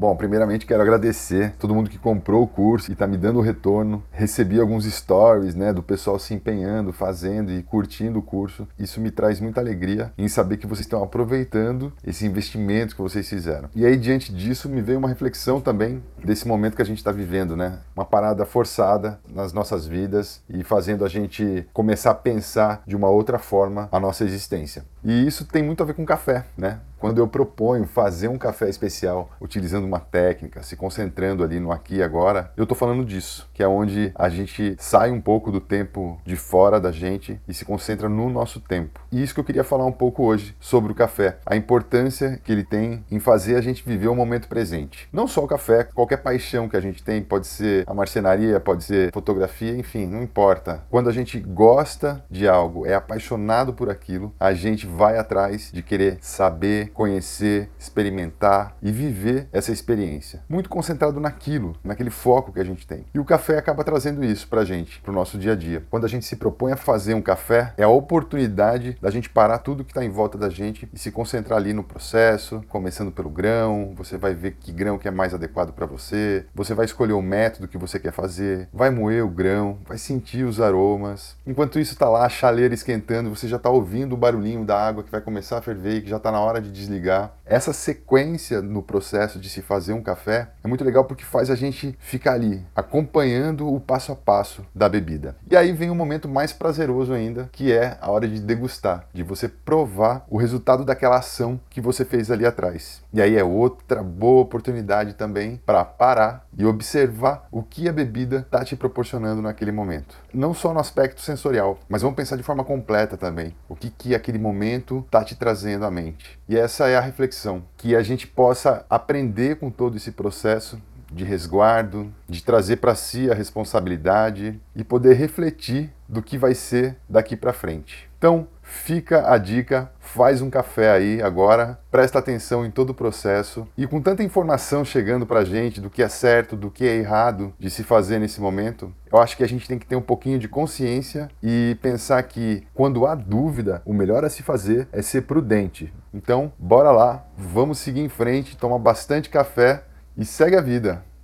Bom, primeiramente quero agradecer todo mundo que comprou o curso e está me dando o retorno. Recebi alguns stories, né, do pessoal se empenhando, fazendo e curtindo o curso. Isso me traz muita alegria em saber que vocês estão aproveitando esse investimento que vocês fizeram. E aí diante disso me veio uma reflexão também desse momento que a gente está vivendo, né? Uma parada forçada nas nossas vidas e fazendo a gente começar a pensar de uma outra forma a nossa existência. E isso tem muito a ver com café, né? Quando eu proponho fazer um café especial utilizando uma técnica, se concentrando ali no aqui e agora, eu estou falando disso, que é onde a gente sai um pouco do tempo de fora da gente e se concentra no nosso tempo. E isso que eu queria falar um pouco hoje sobre o café, a importância que ele tem em fazer a gente viver o momento presente. Não só o café, qualquer paixão que a gente tem, pode ser a marcenaria, pode ser fotografia, enfim, não importa. Quando a gente gosta de algo, é apaixonado por aquilo, a gente vai atrás de querer saber, conhecer, experimentar e viver essa experiência. Muito concentrado naquilo, naquele foco que a gente tem. E o café acaba trazendo isso pra gente, pro nosso dia a dia. Quando a gente se propõe a fazer um café, é a oportunidade da gente parar tudo que está em volta da gente e se concentrar ali no processo, começando pelo grão, você vai ver que grão que é mais adequado para você, você vai escolher o método que você quer fazer, vai moer o grão, vai sentir os aromas. Enquanto isso está lá a chaleira esquentando, você já está ouvindo o barulhinho da água que vai começar a ferver e que já está na hora de desligar. Essa sequência no processo de se fazer um café é muito legal porque faz a gente ficar ali acompanhando o passo a passo da bebida. E aí vem um momento mais prazeroso ainda, que é a hora de degustar, de você provar o resultado daquela ação que você fez ali atrás. E aí é outra boa oportunidade também para parar e observar o que a bebida está te proporcionando naquele momento. Não só no aspecto sensorial, mas vamos pensar de forma completa também. O que, que aquele momento está te trazendo à mente. E essa é a reflexão, que a gente possa aprender com todo esse processo de resguardo, de trazer para si a responsabilidade e poder refletir do que vai ser daqui para frente. Então, fica a dica, faz um café aí agora, presta atenção em todo o processo e com tanta informação chegando para a gente do que é certo, do que é errado de se fazer nesse momento, eu acho que a gente tem que ter um pouquinho de consciência e pensar que quando há dúvida, o melhor a se fazer é ser prudente. Então, bora lá, vamos seguir em frente, toma bastante café e segue a vida.